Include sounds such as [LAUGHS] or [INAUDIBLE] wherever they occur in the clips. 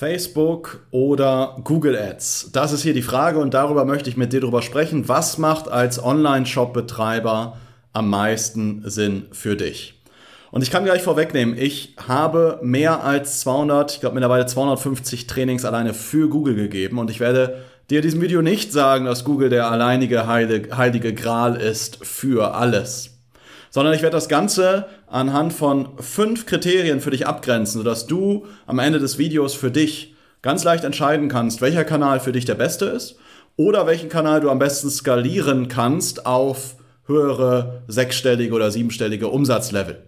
Facebook oder Google Ads? Das ist hier die Frage und darüber möchte ich mit dir darüber sprechen. Was macht als Online-Shop-Betreiber am meisten Sinn für dich? Und ich kann gleich vorwegnehmen, ich habe mehr als 200, ich glaube mittlerweile 250 Trainings alleine für Google gegeben und ich werde dir in diesem Video nicht sagen, dass Google der alleinige heilige, heilige Gral ist für alles. Sondern ich werde das Ganze anhand von fünf Kriterien für dich abgrenzen, sodass du am Ende des Videos für dich ganz leicht entscheiden kannst, welcher Kanal für dich der beste ist oder welchen Kanal du am besten skalieren kannst auf höhere sechsstellige oder siebenstellige Umsatzlevel.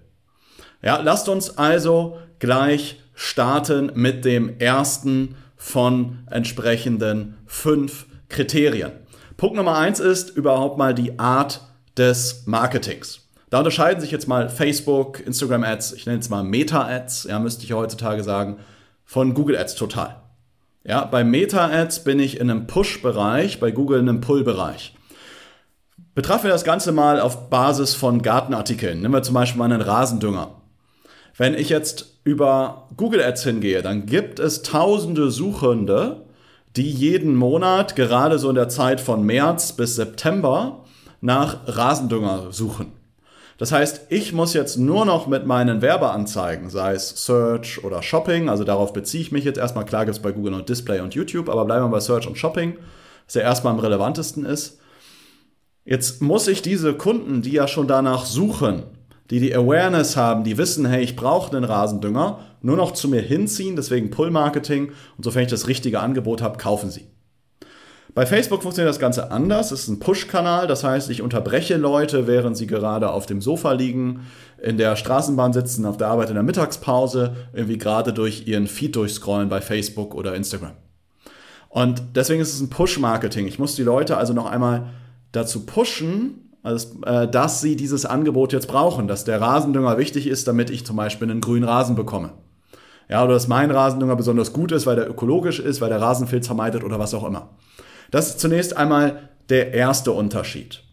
Ja, lasst uns also gleich starten mit dem ersten von entsprechenden fünf Kriterien. Punkt Nummer eins ist überhaupt mal die Art des Marketings. Da unterscheiden sich jetzt mal Facebook, Instagram Ads, ich nenne es mal Meta Ads, ja, müsste ich heutzutage sagen, von Google Ads total. Ja, bei Meta Ads bin ich in einem Push-Bereich, bei Google in einem Pull-Bereich. Betrachten wir das Ganze mal auf Basis von Gartenartikeln. Nehmen wir zum Beispiel mal einen Rasendünger. Wenn ich jetzt über Google Ads hingehe, dann gibt es tausende Suchende, die jeden Monat, gerade so in der Zeit von März bis September, nach Rasendünger suchen. Das heißt, ich muss jetzt nur noch mit meinen Werbeanzeigen, sei es Search oder Shopping, also darauf beziehe ich mich jetzt erstmal, klar gibt es bei Google noch Display und YouTube, aber bleiben wir bei Search und Shopping, was ja erstmal am relevantesten ist. Jetzt muss ich diese Kunden, die ja schon danach suchen, die die Awareness haben, die wissen, hey, ich brauche einen Rasendünger, nur noch zu mir hinziehen, deswegen Pull-Marketing. Und sofern ich das richtige Angebot habe, kaufen sie. Bei Facebook funktioniert das Ganze anders. Es ist ein Push-Kanal, das heißt, ich unterbreche Leute, während sie gerade auf dem Sofa liegen, in der Straßenbahn sitzen, auf der Arbeit in der Mittagspause, irgendwie gerade durch ihren Feed durchscrollen bei Facebook oder Instagram. Und deswegen ist es ein Push-Marketing. Ich muss die Leute also noch einmal dazu pushen, also, äh, dass sie dieses Angebot jetzt brauchen, dass der Rasendünger wichtig ist, damit ich zum Beispiel einen grünen Rasen bekomme. Ja, oder dass mein Rasendünger besonders gut ist, weil der ökologisch ist, weil der Rasenfilz vermeidet oder was auch immer. Das ist zunächst einmal der erste Unterschied.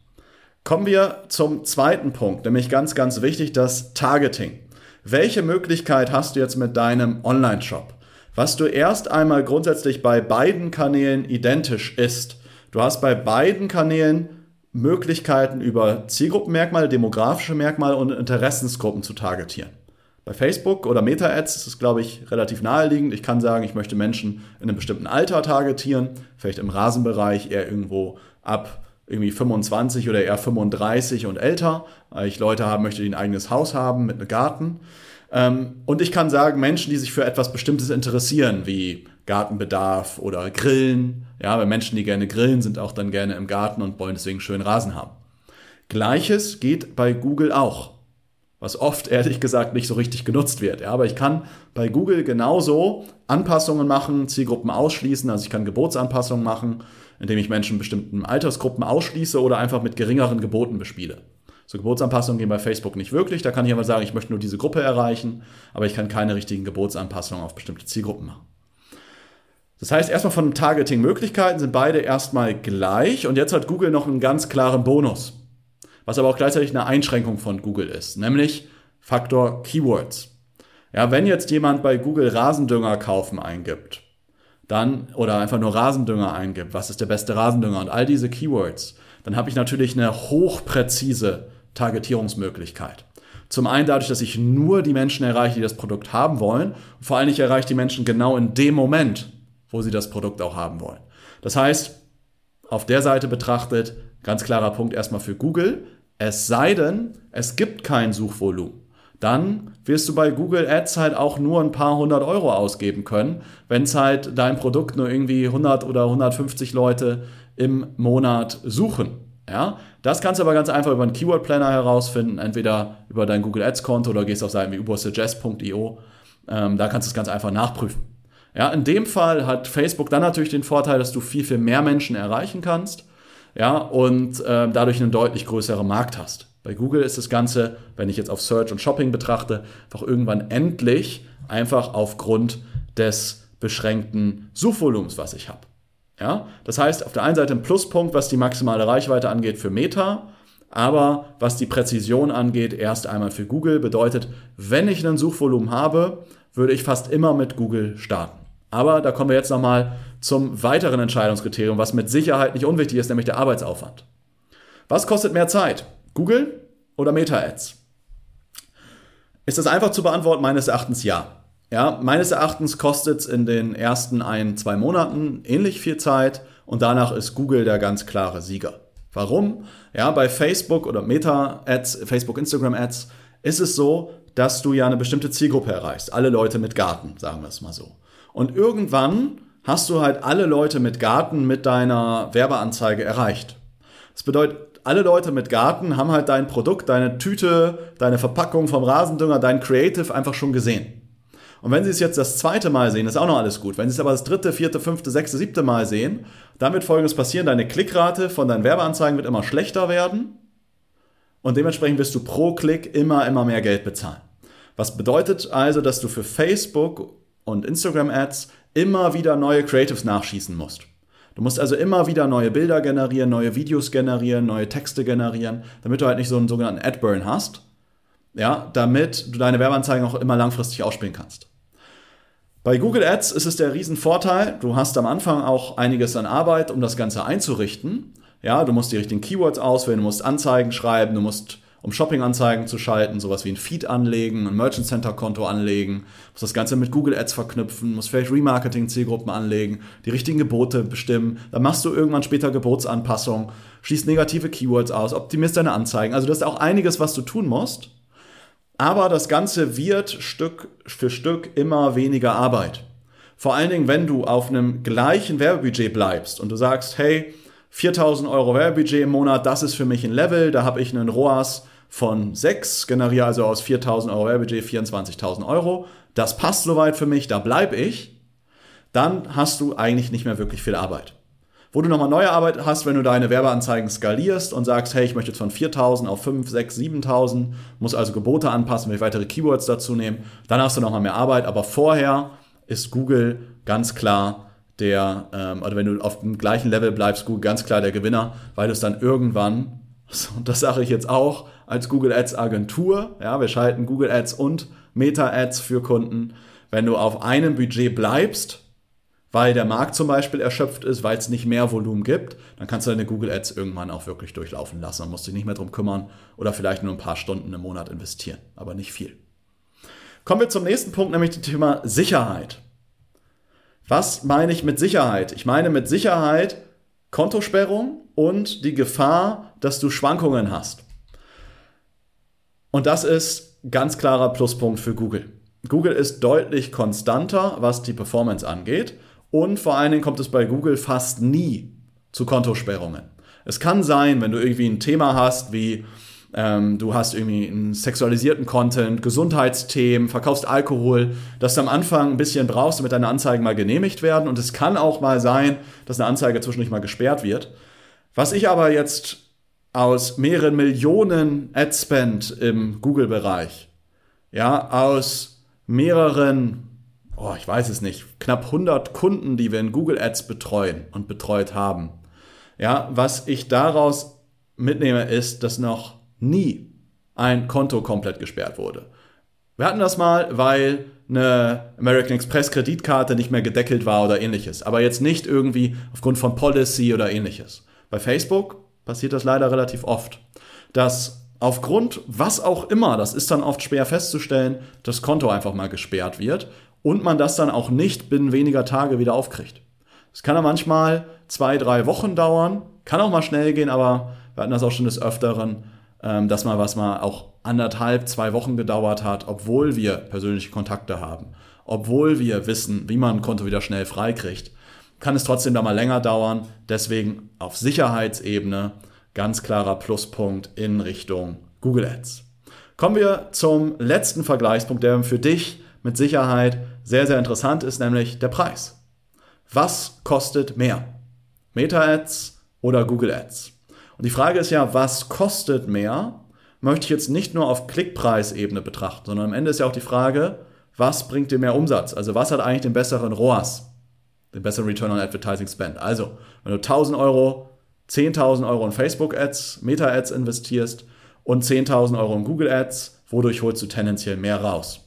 Kommen wir zum zweiten Punkt, nämlich ganz, ganz wichtig, das Targeting. Welche Möglichkeit hast du jetzt mit deinem Online-Shop? Was du erst einmal grundsätzlich bei beiden Kanälen identisch ist. Du hast bei beiden Kanälen Möglichkeiten über Zielgruppenmerkmale, demografische Merkmale und Interessensgruppen zu targetieren. Bei Facebook oder Meta-Ads ist es, glaube ich, relativ naheliegend. Ich kann sagen, ich möchte Menschen in einem bestimmten Alter targetieren, vielleicht im Rasenbereich eher irgendwo ab irgendwie 25 oder eher 35 und älter, weil ich Leute haben möchte, die ein eigenes Haus haben mit einem Garten. Ähm, und ich kann sagen, Menschen, die sich für etwas Bestimmtes interessieren, wie Gartenbedarf oder Grillen. Ja, weil Menschen, die gerne grillen, sind auch dann gerne im Garten und wollen deswegen schön Rasen haben. Gleiches geht bei Google auch, was oft ehrlich gesagt nicht so richtig genutzt wird. Ja, aber ich kann bei Google genauso Anpassungen machen, Zielgruppen ausschließen. Also ich kann Gebotsanpassungen machen, indem ich Menschen bestimmten Altersgruppen ausschließe oder einfach mit geringeren Geboten bespiele. So Gebotsanpassungen gehen bei Facebook nicht wirklich. Da kann ich aber sagen, ich möchte nur diese Gruppe erreichen, aber ich kann keine richtigen Gebotsanpassungen auf bestimmte Zielgruppen machen. Das heißt, erstmal von Targeting-Möglichkeiten sind beide erstmal gleich und jetzt hat Google noch einen ganz klaren Bonus, was aber auch gleichzeitig eine Einschränkung von Google ist, nämlich Faktor Keywords. Ja, wenn jetzt jemand bei Google Rasendünger kaufen eingibt, dann oder einfach nur Rasendünger eingibt, was ist der beste Rasendünger und all diese Keywords, dann habe ich natürlich eine hochpräzise Targetierungsmöglichkeit. Zum einen dadurch, dass ich nur die Menschen erreiche, die das Produkt haben wollen. Und vor allem ich erreiche die Menschen genau in dem Moment, wo sie das Produkt auch haben wollen. Das heißt, auf der Seite betrachtet, ganz klarer Punkt erstmal für Google, es sei denn, es gibt kein Suchvolumen. Dann wirst du bei Google Ads halt auch nur ein paar hundert Euro ausgeben können, wenn es halt dein Produkt nur irgendwie 100 oder 150 Leute im Monat suchen. Ja, das kannst du aber ganz einfach über einen Keyword Planner herausfinden, entweder über dein Google Ads Konto oder gehst auf Seiten wie ubersuggest.io. Ähm, da kannst du es ganz einfach nachprüfen. Ja, in dem Fall hat Facebook dann natürlich den Vorteil, dass du viel, viel mehr Menschen erreichen kannst. Ja, und äh, dadurch einen deutlich größeren Markt hast. Bei Google ist das Ganze, wenn ich jetzt auf Search und Shopping betrachte, einfach irgendwann endlich, einfach aufgrund des beschränkten Suchvolumens, was ich habe. Ja? Das heißt, auf der einen Seite ein Pluspunkt, was die maximale Reichweite angeht für Meta, aber was die Präzision angeht, erst einmal für Google. Bedeutet, wenn ich ein Suchvolumen habe, würde ich fast immer mit Google starten. Aber da kommen wir jetzt nochmal zum weiteren Entscheidungskriterium, was mit Sicherheit nicht unwichtig ist, nämlich der Arbeitsaufwand. Was kostet mehr Zeit? Google oder Meta-Ads? Ist das einfach zu beantworten? Meines Erachtens ja. Ja, meines Erachtens kostet es in den ersten ein, zwei Monaten ähnlich viel Zeit und danach ist Google der ganz klare Sieger. Warum? Ja, bei Facebook oder Meta-Ads, Facebook, Instagram-Ads ist es so, dass du ja eine bestimmte Zielgruppe erreichst. Alle Leute mit Garten, sagen wir es mal so. Und irgendwann hast du halt alle Leute mit Garten mit deiner Werbeanzeige erreicht. Das bedeutet, alle Leute mit Garten haben halt dein Produkt, deine Tüte, deine Verpackung vom Rasendünger, dein Creative einfach schon gesehen. Und wenn Sie es jetzt das zweite Mal sehen, ist auch noch alles gut. Wenn Sie es aber das dritte, vierte, fünfte, sechste, siebte Mal sehen, dann wird folgendes passieren: Deine Klickrate von deinen Werbeanzeigen wird immer schlechter werden und dementsprechend wirst du pro Klick immer, immer mehr Geld bezahlen. Was bedeutet also, dass du für Facebook und Instagram Ads immer wieder neue Creatives nachschießen musst. Du musst also immer wieder neue Bilder generieren, neue Videos generieren, neue Texte generieren, damit du halt nicht so einen sogenannten Adburn hast. Ja, damit du deine Werbeanzeigen auch immer langfristig ausspielen kannst. Bei Google Ads ist es der Riesenvorteil, du hast am Anfang auch einiges an Arbeit, um das Ganze einzurichten. Ja, du musst die richtigen Keywords auswählen, du musst Anzeigen schreiben, du musst, um Shopping-Anzeigen zu schalten, sowas wie ein Feed anlegen, ein Merchant Center-Konto anlegen, musst das Ganze mit Google Ads verknüpfen, musst vielleicht Remarketing-Zielgruppen anlegen, die richtigen Gebote bestimmen, dann machst du irgendwann später Gebotsanpassungen, schließt negative Keywords aus, optimierst deine Anzeigen. Also das ist auch einiges, was du tun musst. Aber das Ganze wird Stück für Stück immer weniger Arbeit. Vor allen Dingen, wenn du auf einem gleichen Werbebudget bleibst und du sagst, hey, 4000 Euro Werbebudget im Monat, das ist für mich ein Level, da habe ich einen ROAS von 6, generiere also aus 4000 Euro Werbebudget 24.000 Euro. Das passt soweit für mich, da bleibe ich. Dann hast du eigentlich nicht mehr wirklich viel Arbeit. Wo du nochmal neue Arbeit hast, wenn du deine Werbeanzeigen skalierst und sagst, hey, ich möchte jetzt von 4000 auf 5, 6, 7000, muss also Gebote anpassen, will weitere Keywords dazu nehmen, dann hast du nochmal mehr Arbeit, aber vorher ist Google ganz klar der, ähm, oder wenn du auf dem gleichen Level bleibst, Google ganz klar der Gewinner, weil du es dann irgendwann, und das sage ich jetzt auch als Google Ads Agentur, ja, wir schalten Google Ads und Meta Ads für Kunden, wenn du auf einem Budget bleibst, weil der Markt zum Beispiel erschöpft ist, weil es nicht mehr Volumen gibt, dann kannst du deine Google Ads irgendwann auch wirklich durchlaufen lassen und musst dich nicht mehr drum kümmern oder vielleicht nur ein paar Stunden im Monat investieren, aber nicht viel. Kommen wir zum nächsten Punkt, nämlich dem Thema Sicherheit. Was meine ich mit Sicherheit? Ich meine mit Sicherheit Kontosperrung und die Gefahr, dass du Schwankungen hast. Und das ist ganz klarer Pluspunkt für Google. Google ist deutlich konstanter, was die Performance angeht. Und vor allen Dingen kommt es bei Google fast nie zu Kontosperrungen. Es kann sein, wenn du irgendwie ein Thema hast, wie ähm, du hast irgendwie einen sexualisierten Content, Gesundheitsthemen, verkaufst Alkohol, dass du am Anfang ein bisschen brauchst, damit deine Anzeigen mal genehmigt werden. Und es kann auch mal sein, dass eine Anzeige zwischendurch mal gesperrt wird. Was ich aber jetzt aus mehreren Millionen Ad-Spend im Google-Bereich, ja, aus mehreren oh, ich weiß es nicht, knapp 100 Kunden, die wir in Google Ads betreuen und betreut haben. Ja, was ich daraus mitnehme, ist, dass noch nie ein Konto komplett gesperrt wurde. Wir hatten das mal, weil eine American Express Kreditkarte nicht mehr gedeckelt war oder ähnliches. Aber jetzt nicht irgendwie aufgrund von Policy oder ähnliches. Bei Facebook passiert das leider relativ oft, dass aufgrund was auch immer, das ist dann oft schwer festzustellen, das Konto einfach mal gesperrt wird und man das dann auch nicht binnen weniger Tage wieder aufkriegt. Es kann ja manchmal zwei, drei Wochen dauern, kann auch mal schnell gehen, aber wir hatten das auch schon des Öfteren, ähm, dass mal was mal auch anderthalb, zwei Wochen gedauert hat, obwohl wir persönliche Kontakte haben, obwohl wir wissen, wie man ein Konto wieder schnell freikriegt, kann es trotzdem da mal länger dauern. Deswegen auf Sicherheitsebene ganz klarer Pluspunkt in Richtung Google Ads. Kommen wir zum letzten Vergleichspunkt, der für dich mit Sicherheit sehr, sehr interessant ist, nämlich der Preis. Was kostet mehr? Meta-Ads oder Google Ads? Und die Frage ist ja, was kostet mehr? Möchte ich jetzt nicht nur auf Klickpreisebene betrachten, sondern am Ende ist ja auch die Frage, was bringt dir mehr Umsatz? Also was hat eigentlich den besseren ROAS, den besseren Return on Advertising Spend? Also, wenn du 1000 Euro, 10.000 Euro in Facebook Ads, Meta Ads investierst und 10.000 Euro in Google Ads, wodurch holst du tendenziell mehr raus?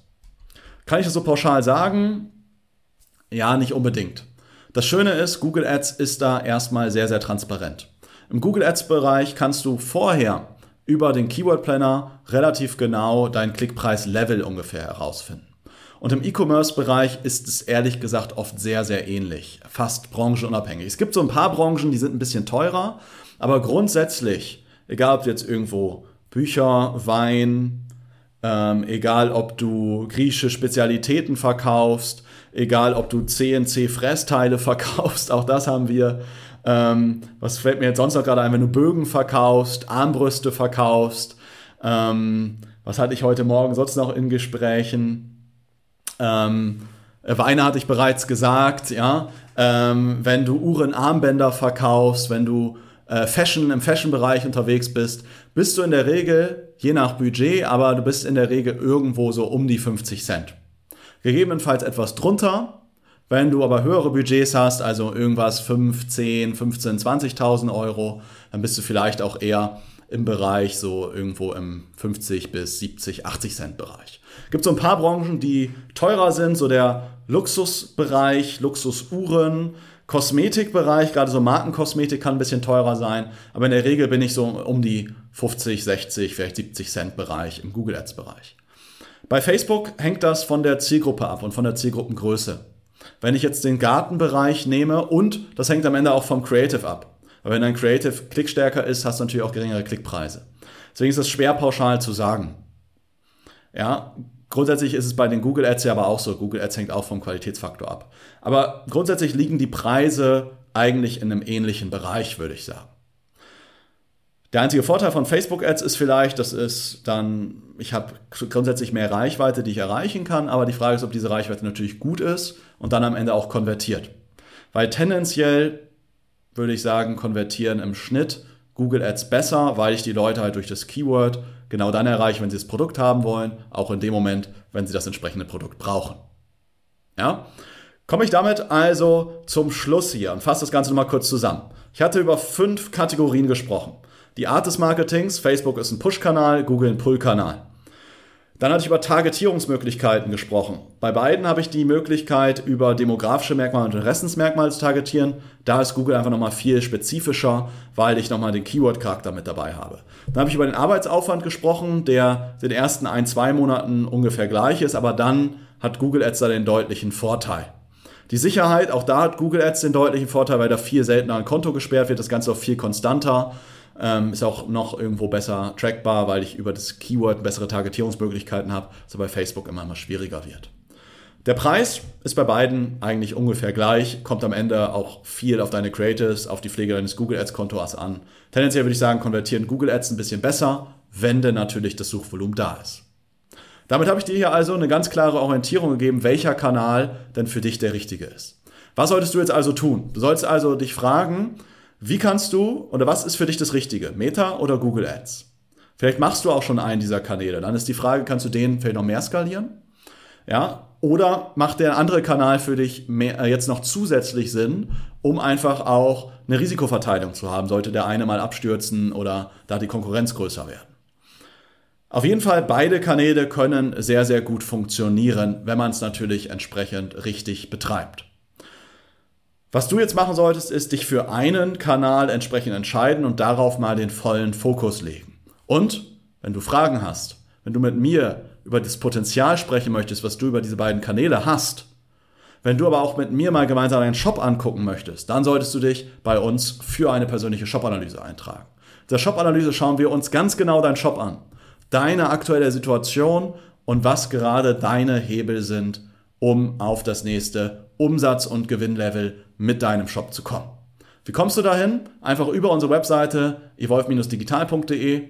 Kann ich das so pauschal sagen? Ja, nicht unbedingt. Das Schöne ist, Google Ads ist da erstmal sehr, sehr transparent. Im Google Ads Bereich kannst du vorher über den Keyword Planner relativ genau dein Klickpreis-Level ungefähr herausfinden. Und im E-Commerce-Bereich ist es ehrlich gesagt oft sehr, sehr ähnlich, fast branchenunabhängig. Es gibt so ein paar Branchen, die sind ein bisschen teurer, aber grundsätzlich, egal ob jetzt irgendwo Bücher, Wein, ähm, egal ob du griechische Spezialitäten verkaufst, egal ob du CNC-Fressteile [LAUGHS] verkaufst, auch das haben wir. Ähm, was fällt mir jetzt sonst noch gerade ein, wenn du Bögen verkaufst, Armbrüste verkaufst, ähm, was hatte ich heute Morgen sonst noch in Gesprächen? Ähm, Weine hatte ich bereits gesagt, ja. Ähm, wenn du Uhrenarmbänder verkaufst, wenn du äh, Fashion im Fashion-Bereich unterwegs bist, bist du in der Regel, je nach Budget, aber du bist in der Regel irgendwo so um die 50 Cent. Gegebenenfalls etwas drunter. Wenn du aber höhere Budgets hast, also irgendwas 5, 10, 15, 20.000 Euro, dann bist du vielleicht auch eher im Bereich so irgendwo im 50 bis 70, 80 Cent Bereich. Gibt so ein paar Branchen, die teurer sind, so der Luxusbereich, Luxusuhren, Kosmetikbereich, gerade so Markenkosmetik kann ein bisschen teurer sein, aber in der Regel bin ich so um die 50, 60, vielleicht 70 Cent Bereich im Google Ads Bereich. Bei Facebook hängt das von der Zielgruppe ab und von der Zielgruppengröße. Wenn ich jetzt den Gartenbereich nehme und das hängt am Ende auch vom Creative ab. Aber wenn dein Creative klickstärker ist, hast du natürlich auch geringere Klickpreise. Deswegen ist das schwer pauschal zu sagen. Ja, grundsätzlich ist es bei den Google Ads ja aber auch so. Google Ads hängt auch vom Qualitätsfaktor ab. Aber grundsätzlich liegen die Preise eigentlich in einem ähnlichen Bereich, würde ich sagen. Der einzige Vorteil von Facebook Ads ist vielleicht, das ist dann, ich habe grundsätzlich mehr Reichweite, die ich erreichen kann, aber die Frage ist, ob diese Reichweite natürlich gut ist und dann am Ende auch konvertiert. Weil tendenziell würde ich sagen, konvertieren im Schnitt Google Ads besser, weil ich die Leute halt durch das Keyword genau dann erreiche, wenn sie das Produkt haben wollen, auch in dem Moment, wenn sie das entsprechende Produkt brauchen. Ja? Komme ich damit also zum Schluss hier und fasse das Ganze nochmal kurz zusammen. Ich hatte über fünf Kategorien gesprochen. Die Art des Marketings, Facebook ist ein Push-Kanal, Google ein Pull-Kanal. Dann hatte ich über Targetierungsmöglichkeiten gesprochen. Bei beiden habe ich die Möglichkeit, über demografische Merkmale und Interessensmerkmale zu targetieren. Da ist Google einfach nochmal viel spezifischer, weil ich nochmal den Keyword-Charakter mit dabei habe. Dann habe ich über den Arbeitsaufwand gesprochen, der den ersten ein, zwei Monaten ungefähr gleich ist, aber dann hat Google Ads da den deutlichen Vorteil. Die Sicherheit, auch da hat Google Ads den deutlichen Vorteil, weil da viel seltener ein Konto gesperrt wird, das Ganze auch viel konstanter. Ähm, ist auch noch irgendwo besser trackbar, weil ich über das Keyword bessere Targetierungsmöglichkeiten habe, was bei Facebook immer mal schwieriger wird. Der Preis ist bei beiden eigentlich ungefähr gleich, kommt am Ende auch viel auf deine Creatives, auf die Pflege deines Google Ads Kontos an. Tendenziell würde ich sagen, konvertieren Google Ads ein bisschen besser, wenn denn natürlich das Suchvolumen da ist. Damit habe ich dir hier also eine ganz klare Orientierung gegeben, welcher Kanal denn für dich der richtige ist. Was solltest du jetzt also tun? Du sollst also dich fragen, wie kannst du oder was ist für dich das Richtige? Meta oder Google Ads? Vielleicht machst du auch schon einen dieser Kanäle. Dann ist die Frage, kannst du den vielleicht noch mehr skalieren? Ja, oder macht der andere Kanal für dich mehr, äh, jetzt noch zusätzlich Sinn, um einfach auch eine Risikoverteilung zu haben, sollte der eine mal abstürzen oder da die Konkurrenz größer werden? Auf jeden Fall, beide Kanäle können sehr, sehr gut funktionieren, wenn man es natürlich entsprechend richtig betreibt. Was du jetzt machen solltest, ist dich für einen Kanal entsprechend entscheiden und darauf mal den vollen Fokus legen. Und wenn du Fragen hast, wenn du mit mir über das Potenzial sprechen möchtest, was du über diese beiden Kanäle hast, wenn du aber auch mit mir mal gemeinsam einen Shop angucken möchtest, dann solltest du dich bei uns für eine persönliche Shop-Analyse eintragen. In der Shop-Analyse schauen wir uns ganz genau deinen Shop an, deine aktuelle Situation und was gerade deine Hebel sind, um auf das nächste Umsatz- und Gewinnlevel mit deinem Shop zu kommen. Wie kommst du dahin? Einfach über unsere Webseite evolve-digital.de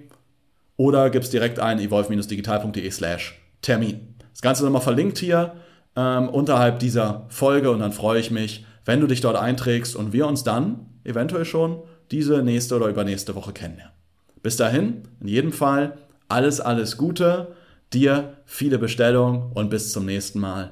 oder gibst direkt ein evolve-digital.de slash Termin. Das Ganze ist nochmal verlinkt hier ähm, unterhalb dieser Folge und dann freue ich mich, wenn du dich dort einträgst und wir uns dann eventuell schon diese nächste oder übernächste Woche kennenlernen. Bis dahin, in jedem Fall, alles, alles Gute, dir viele Bestellungen und bis zum nächsten Mal.